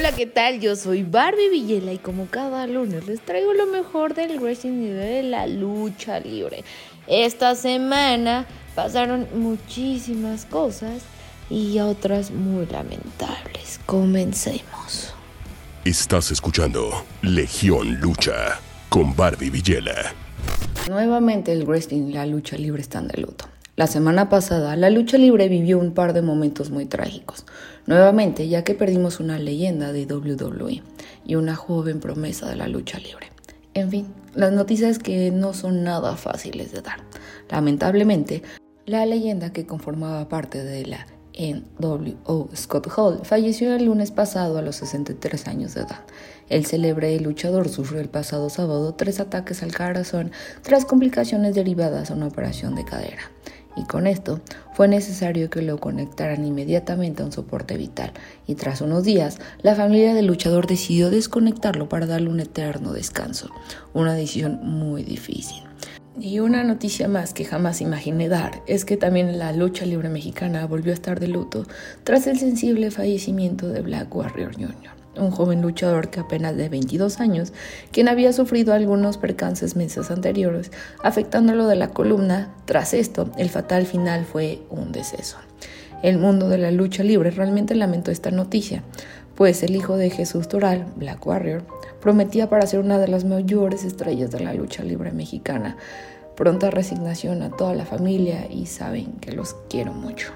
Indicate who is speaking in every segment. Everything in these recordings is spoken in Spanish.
Speaker 1: Hola, ¿qué tal? Yo soy Barbie Villela y como cada lunes les traigo lo mejor del wrestling y de la lucha libre. Esta semana pasaron muchísimas cosas y otras muy lamentables. Comencemos.
Speaker 2: Estás escuchando Legión Lucha con Barbie Villela.
Speaker 1: Nuevamente el wrestling y la lucha libre están de luto. La semana pasada, la lucha libre vivió un par de momentos muy trágicos. Nuevamente, ya que perdimos una leyenda de WWE y una joven promesa de la lucha libre. En fin, las noticias que no son nada fáciles de dar. Lamentablemente, la leyenda que conformaba parte de la NWO Scott Hall falleció el lunes pasado a los 63 años de edad. El célebre luchador sufrió el pasado sábado tres ataques al corazón tras complicaciones derivadas a una operación de cadera y con esto fue necesario que lo conectaran inmediatamente a un soporte vital. Y tras unos días la familia del luchador decidió desconectarlo para darle un eterno descanso, una decisión muy difícil. Y una noticia más que jamás imaginé dar es que también la lucha libre mexicana volvió a estar de luto tras el sensible fallecimiento de Black Warrior Jr un joven luchador que apenas de 22 años, quien había sufrido algunos percances meses anteriores, afectándolo de la columna. Tras esto, el fatal final fue un deceso. El mundo de la lucha libre realmente lamentó esta noticia, pues el hijo de Jesús Toral, Black Warrior, prometía para ser una de las mayores estrellas de la lucha libre mexicana. Pronta resignación a toda la familia y saben que los quiero mucho.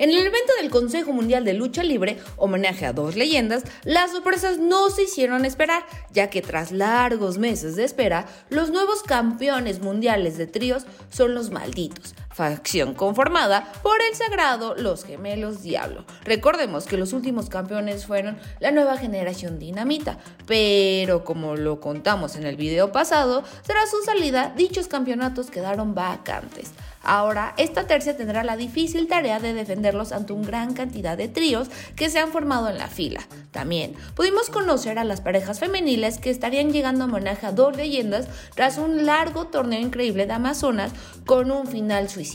Speaker 1: En el evento del Consejo Mundial de Lucha Libre, homenaje a dos leyendas, las sorpresas no se hicieron esperar, ya que tras largos meses de espera, los nuevos campeones mundiales de tríos son los malditos, facción conformada por el sagrado Los Gemelos Diablo. Recordemos que los últimos campeones fueron la nueva generación dinamita, pero como lo contamos en el video pasado, tras su salida dichos campeonatos quedaron vacantes. Ahora, esta tercia tendrá la difícil tarea de defenderlos ante una gran cantidad de tríos que se han formado en la fila. También pudimos conocer a las parejas femeniles que estarían llegando a homenaje a dos leyendas tras un largo torneo increíble de Amazonas con un final suicida.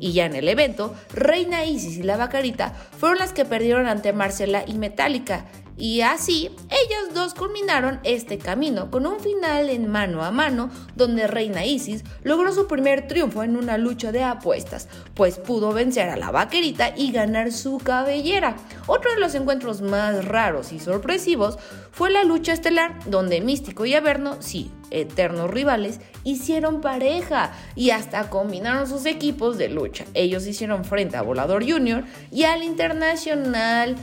Speaker 1: Y ya en el evento, Reina Isis y la Bacarita fueron las que perdieron ante Marcela y Metallica y así, ellas dos culminaron este camino con un final en mano a mano donde Reina Isis logró su primer triunfo en una lucha de apuestas, pues pudo vencer a la vaquerita y ganar su cabellera. Otro de los encuentros más raros y sorpresivos fue la lucha estelar donde Místico y Averno, sí, eternos rivales, hicieron pareja y hasta combinaron sus equipos de lucha. Ellos hicieron frente a Volador Junior y al Internacional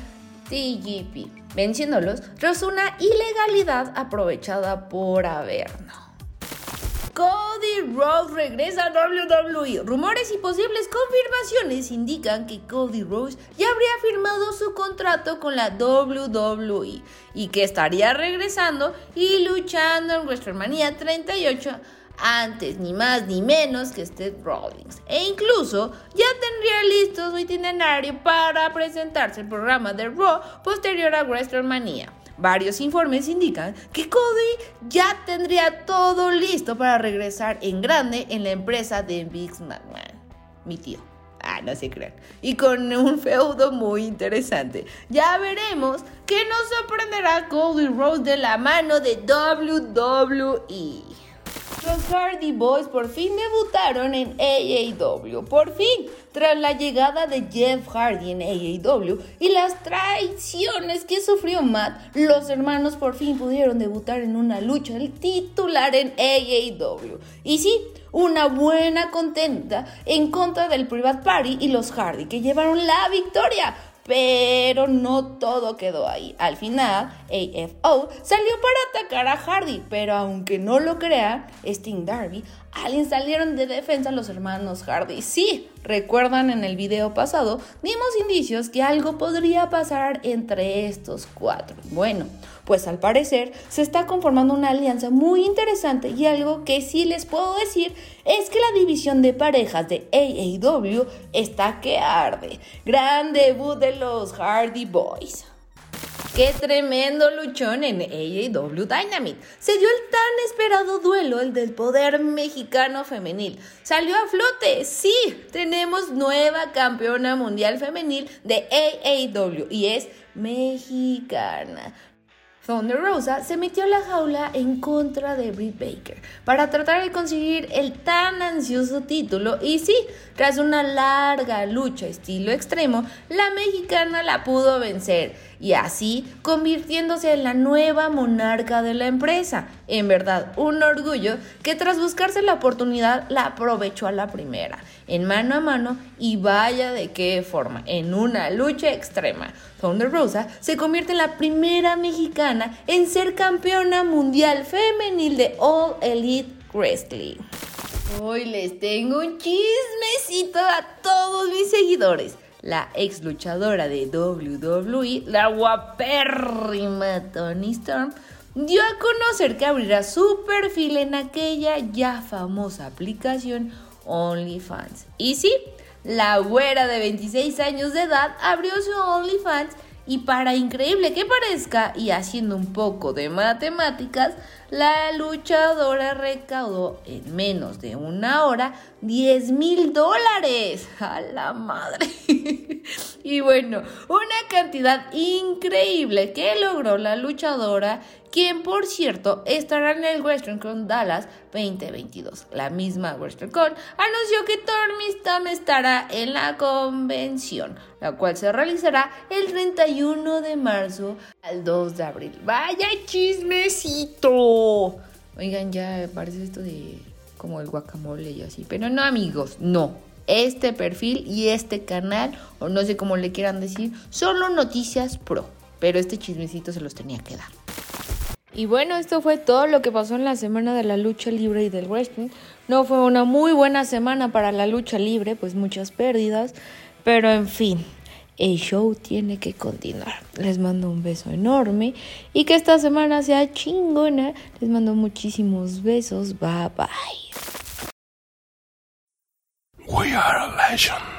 Speaker 1: TGP venciéndolos tras una ilegalidad aprovechada por Averno. Rhodes regresa a WWE. Rumores y posibles confirmaciones indican que Cody Rhodes ya habría firmado su contrato con la WWE y que estaría regresando y luchando en WrestleMania 38 antes ni más ni menos que Steve Rollins. E incluso ya tendría listo su itinerario para presentarse el programa de Raw posterior a WrestleMania. Varios informes indican que Cody ya tendría todo listo para regresar en grande en la empresa de Big McMahon, mi tío. Ah, no se crean. Y con un feudo muy interesante. Ya veremos que nos sorprenderá Cody Rhodes de la mano de WWE. Los Hardy Boys por fin debutaron en AAW. Por fin, tras la llegada de Jeff Hardy en AAW y las traiciones que sufrió Matt, los hermanos por fin pudieron debutar en una lucha titular en AAW. Y sí, una buena contenta en contra del Private Party y los Hardy que llevaron la victoria pero no todo quedó ahí. Al final, AFO salió para atacar a Hardy, pero aunque no lo crea, Sting Darby, alguien salieron de defensa los hermanos Hardy. Sí, recuerdan en el video pasado, dimos indicios que algo podría pasar entre estos cuatro. Bueno, pues al parecer se está conformando una alianza muy interesante y algo que sí les puedo decir es que la división de parejas de AAW está que arde. Gran debut de los Hardy Boys. Qué tremendo luchón en AEW Dynamite. Se dio el tan esperado duelo, el del poder mexicano femenil. Salió a flote, sí, tenemos nueva campeona mundial femenil de AEW y es mexicana. Thunder Rosa se metió a la jaula en contra de Britt Baker para tratar de conseguir el tan ansioso título y sí, tras una larga lucha estilo extremo, la mexicana la pudo vencer y así convirtiéndose en la nueva monarca de la empresa. En verdad, un orgullo que tras buscarse la oportunidad la aprovechó a la primera, en mano a mano y vaya de qué forma, en una lucha extrema. Thunder Rosa se convierte en la primera mexicana en ser campeona mundial femenil de All Elite Wrestling. Hoy les tengo un chismecito a todos mis seguidores la ex luchadora de WWE, la guapérrima Tony Storm, dio a conocer que abrirá su perfil en aquella ya famosa aplicación OnlyFans. Y sí, la güera de 26 años de edad abrió su OnlyFans y para increíble que parezca, y haciendo un poco de matemáticas, la luchadora recaudó en menos de una hora 10 mil dólares. A la madre. y bueno, una cantidad increíble que logró la luchadora quien por cierto estará en el WesternCon Dallas 2022. La misma WesternCon anunció que Tormistam estará en la convención, la cual se realizará el 31 de marzo al 2 de abril. ¡Vaya chismecito! Oigan, ya parece esto de como el guacamole y así, pero no amigos, no. Este perfil y este canal, o no sé cómo le quieran decir, solo noticias pro. Pero este chismecito se los tenía que dar. Y bueno, esto fue todo lo que pasó en la semana de la lucha libre y del wrestling. No fue una muy buena semana para la lucha libre, pues muchas pérdidas, pero en fin, el show tiene que continuar. Les mando un beso enorme y que esta semana sea chingona. Les mando muchísimos besos. Bye bye. We are a legend.